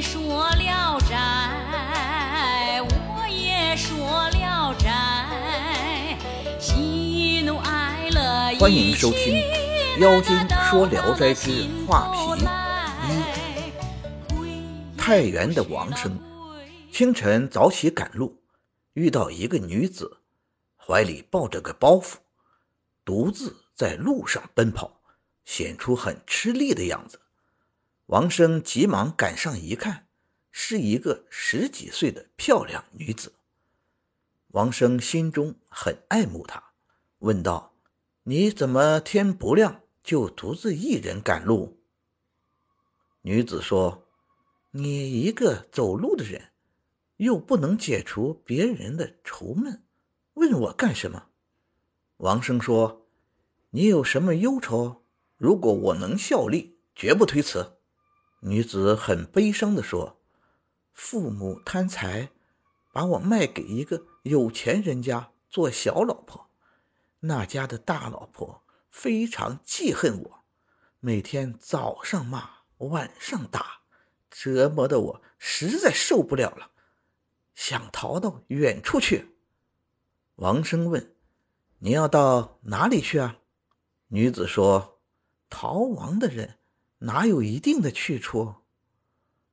说聊斋，我也说聊斋，喜怒哀乐欢迎收听《妖精说聊斋之画皮一》。太原的王生清晨早起赶路，遇到一个女子，怀里抱着个包袱，独自在路上奔跑，显出很吃力的样子。王生急忙赶上一看，是一个十几岁的漂亮女子。王生心中很爱慕她，问道：“你怎么天不亮就独自一人赶路？”女子说：“你一个走路的人，又不能解除别人的愁闷，问我干什么？”王生说：“你有什么忧愁？如果我能效力，绝不推辞。”女子很悲伤地说：“父母贪财，把我卖给一个有钱人家做小老婆。那家的大老婆非常记恨我，每天早上骂，晚上打，折磨的我实在受不了了，想逃到远处去。”王生问：“你要到哪里去啊？”女子说：“逃亡的人。”哪有一定的去处？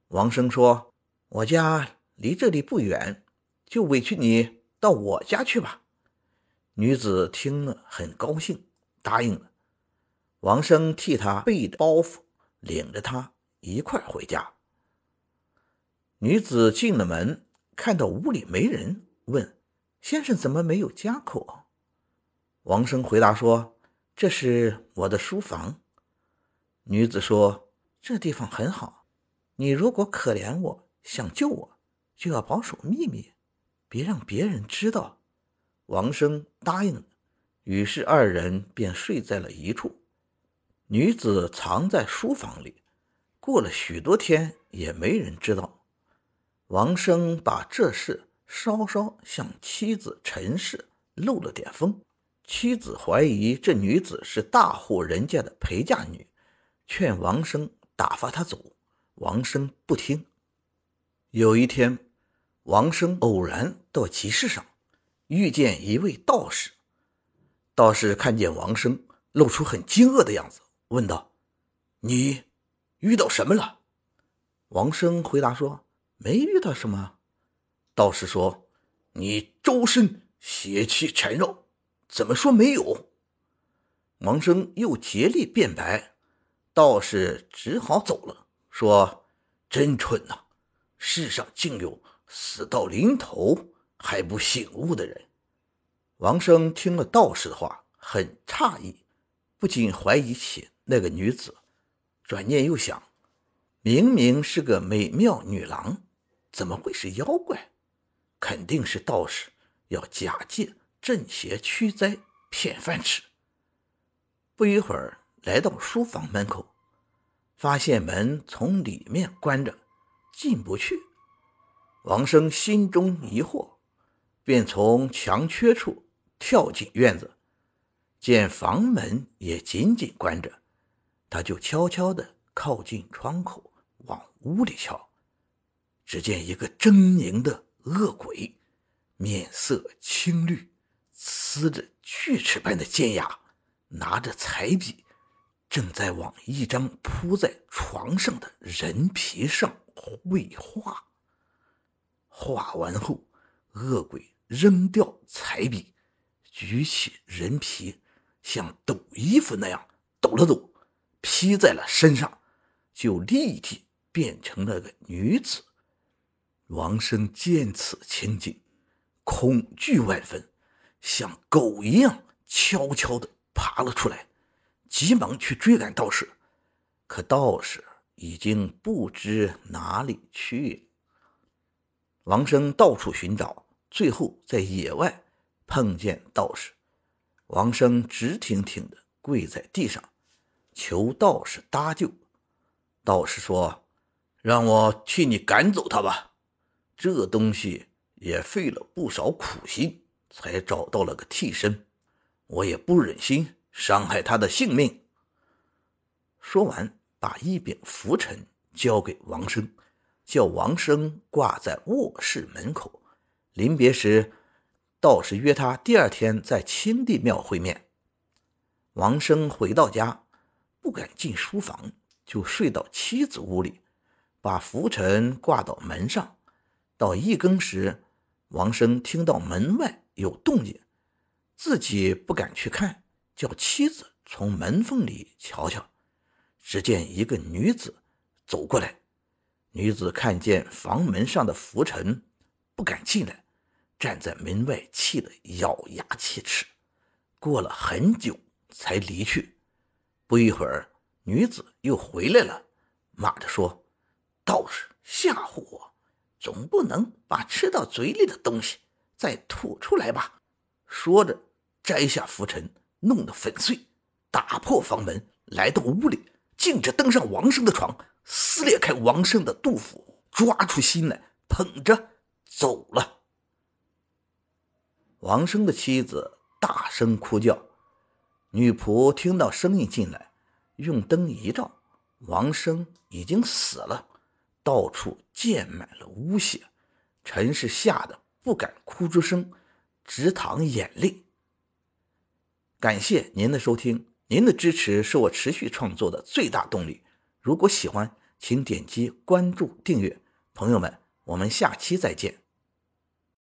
王生说：“我家离这里不远，就委屈你到我家去吧。”女子听了很高兴，答应了。王生替她背着包袱，领着她一块回家。女子进了门，看到屋里没人，问：“先生怎么没有家口？”王生回答说：“这是我的书房。”女子说：“这地方很好，你如果可怜我，想救我，就要保守秘密，别让别人知道。”王生答应了，于是二人便睡在了一处。女子藏在书房里，过了许多天也没人知道。王生把这事稍稍向妻子陈氏漏了点风，妻子怀疑这女子是大户人家的陪嫁女。劝王生打发他走，王生不听。有一天，王生偶然到集市上，遇见一位道士。道士看见王生，露出很惊愕的样子，问道：“你遇到什么了？”王生回答说：“没遇到什么。”道士说：“你周身邪气缠绕，怎么说没有？”王生又竭力辩白。道士只好走了，说：“真蠢呐！世上竟有死到临头还不醒悟的人。”王生听了道士的话，很诧异，不禁怀疑起那个女子。转念又想，明明是个美妙女郎，怎么会是妖怪？肯定是道士要假借镇邪驱灾，骗饭吃。不一会儿。来到书房门口，发现门从里面关着，进不去。王生心中疑惑，便从墙缺处跳进院子，见房门也紧紧关着，他就悄悄地靠近窗口，往屋里瞧。只见一个狰狞的恶鬼，面色青绿，呲着锯齿般的尖牙，拿着彩笔。正在往一张铺在床上的人皮上绘画。画完后，恶鬼扔掉彩笔，举起人皮，像抖衣服那样抖了抖，披在了身上，就立即变成了个女子。王生见此情景，恐惧万分，像狗一样悄悄地爬了出来。急忙去追赶道士，可道士已经不知哪里去。王生到处寻找，最后在野外碰见道士。王生直挺挺的跪在地上，求道士搭救。道士说：“让我替你赶走他吧，这东西也费了不少苦心才找到了个替身，我也不忍心。”伤害他的性命。说完，把一柄拂尘交给王生，叫王生挂在卧室门口。临别时，道士约他第二天在青帝庙会面。王生回到家，不敢进书房，就睡到妻子屋里，把拂尘挂到门上。到一更时，王生听到门外有动静，自己不敢去看，叫妻子从门缝里瞧瞧。只见一个女子走过来，女子看见房门上的浮尘，不敢进来，站在门外，气得咬牙切齿。过了很久才离去。不一会儿，女子又回来了，骂着说：“道士吓唬我，总不能把吃到嘴里的东西再吐出来吧？”说着，摘下浮尘，弄得粉碎，打破房门，来到屋里。径直登上王生的床，撕裂开王生的肚腹，抓出心来，捧着走了。王生的妻子大声哭叫，女仆听到声音进来，用灯一照，王生已经死了，到处溅满了污血。陈氏吓得不敢哭出声，直淌眼泪。感谢您的收听。您的支持是我持续创作的最大动力。如果喜欢，请点击关注、订阅。朋友们，我们下期再见。